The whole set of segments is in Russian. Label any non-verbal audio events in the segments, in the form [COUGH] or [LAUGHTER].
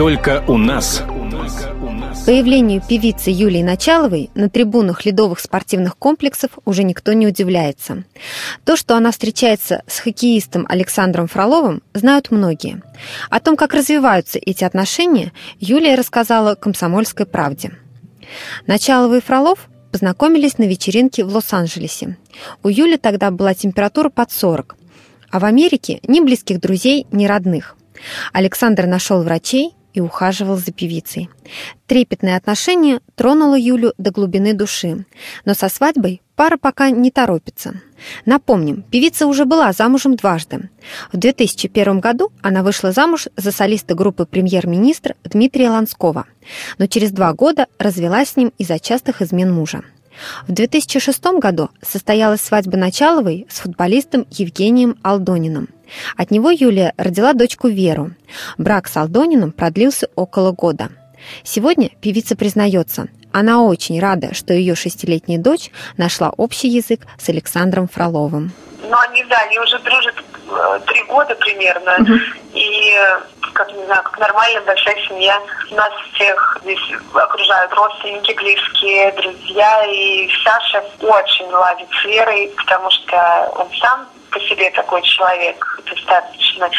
Только у нас. Появлению певицы Юлии Началовой на трибунах ледовых спортивных комплексов уже никто не удивляется. То, что она встречается с хоккеистом Александром Фроловым, знают многие. О том, как развиваются эти отношения, Юлия рассказала «Комсомольской правде». Началова и Фролов познакомились на вечеринке в Лос-Анджелесе. У Юли тогда была температура под 40, а в Америке ни близких друзей, ни родных. Александр нашел врачей и ухаживал за певицей. Трепетное отношение тронуло Юлю до глубины души, но со свадьбой пара пока не торопится. Напомним, певица уже была замужем дважды. В 2001 году она вышла замуж за солиста группы «Премьер-министр» Дмитрия Ланского, но через два года развелась с ним из-за частых измен мужа. В 2006 году состоялась свадьба Началовой с футболистом Евгением Алдониным. От него Юлия родила дочку Веру. Брак с Алдониным продлился около года. Сегодня певица признается, она очень рада, что ее шестилетняя дочь нашла общий язык с Александром Фроловым. Ну, они, да, они уже дружат э, три года примерно. Угу. И, как не знаю, как нормальная большая семья. Нас всех здесь окружают родственники, близкие, друзья. И Саша очень ладит с Верой, потому что он сам по себе такой человек, достаточно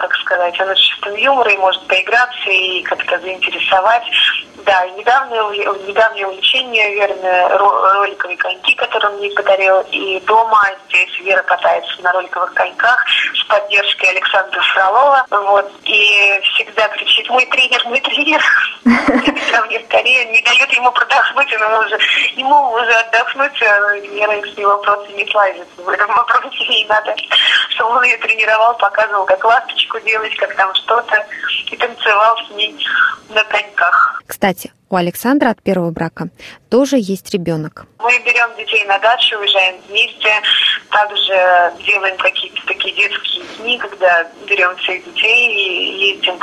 как сказать, он с чувством юмора и может поиграться и как-то заинтересовать. Да, недавнее, недавнее увлечение, верно, роликовые коньки, которые мне подарил. И дома здесь Вера катается на роликовых коньках с поддержкой Александра Фролова. Вот. И всегда кричит «Мой тренер, мой тренер!» [LAUGHS] Мне скорее, не дает ему продохнуть, ему уже, ему уже отдохнуть, Вера с него просто не слазит в этом вопросе. И надо, чтобы он ее тренировал, показывал, как ласточку делать, как там что-то, и танцевал с ней на коньках. Кстати, у Александра от первого брака тоже есть ребенок. Мы берем детей на дачу, уезжаем вместе, также делаем какие-то такие детские дни, когда берем всех детей и ездим,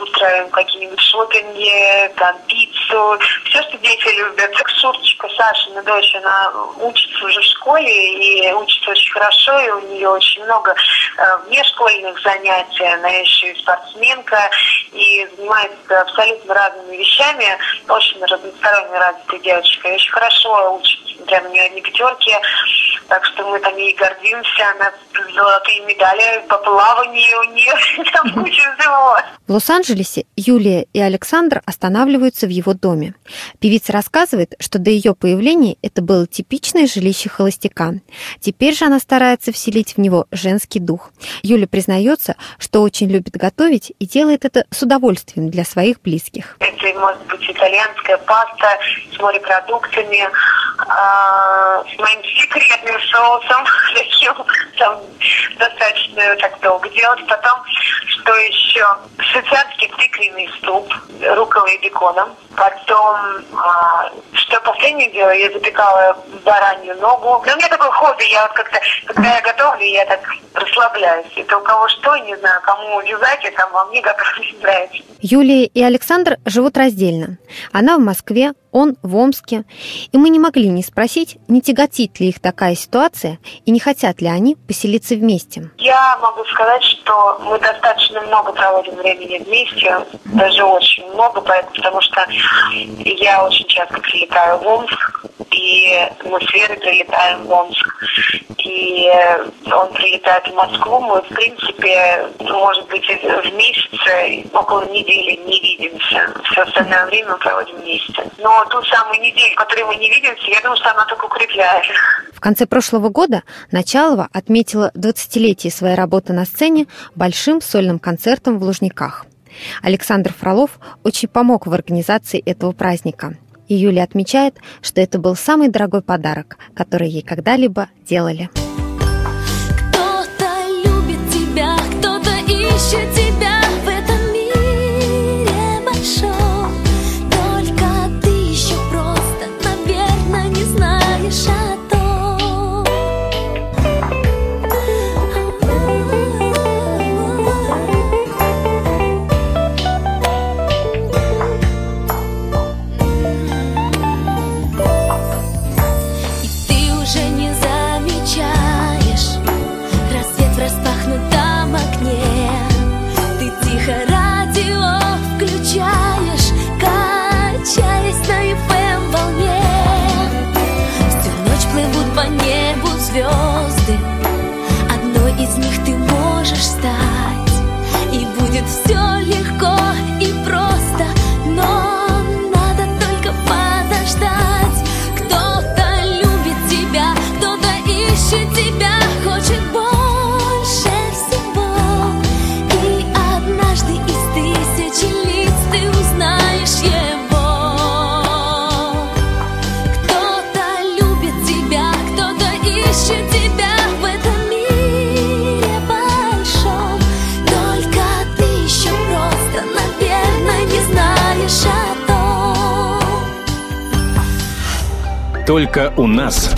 устраиваем какие-нибудь шопинги, там, пиццу, все, что дети любят. Шурочка, Сашина дочь, она учится уже в школе и учится очень хорошо, и у нее очень много э, внешкольных занятий, она еще и спортсменка, и занимается абсолютно разными вещами, очень разносторонне развитая девочка, и очень хорошо учится, прям у нее одни пятерки, так что мы там ей гордимся, она золотые медали по плаванию у нее, [LAUGHS] там куча всего. В Лос-Анджелесе Юлия и Александр останавливаются в его доме. Певица рассказывает, что до ее появления это было типичное жилище холостяка. Теперь же она старается вселить в него женский дух. Юля признается, что очень любит готовить и делает это с удовольствием для своих близких. Это может быть итальянская паста с морепродуктами, э, с моим секретным соусом, [LAUGHS] таким там достаточно так долго делать. Потом, что еще? Швейцарский тыквенный суп, руколой беконом. Потом, а, что последнее дело, я запекала баранью ногу. Но у меня такое хобби, я вот как-то, когда я готовлю, я так расслабляюсь. Это у кого что, не знаю, кому вязать, а там во мне готовить нравится. Юлия и Александр живут раздельно. Она в Москве, он в Омске. И мы не могли не спросить, не тяготит ли их такая ситуация и не хотят ли они поселиться вместе. Я могу сказать, что мы достаточно много проводим времени вместе, даже очень много, потому что я очень часто прилетаю в Омск, и мы с Верой прилетаем в Омск, и он прилетает в Москву, мы, в принципе, может быть, в месяц около недели не видимся. Все остальное время мы проводим вместе. Но ту самую неделю, которую мы не видимся, я думаю, что она только укрепляет. Конце прошлого года Началова отметила 20-летие своей работы на сцене большим сольным концертом в Лужниках. Александр Фролов очень помог в организации этого праздника. И Юля отмечает, что это был самый дорогой подарок, который ей когда-либо делали. Кто-то любит тебя, кто-то ищет небу звезды. Одной из них ты можешь стать. И будет все легко и просто Только у нас.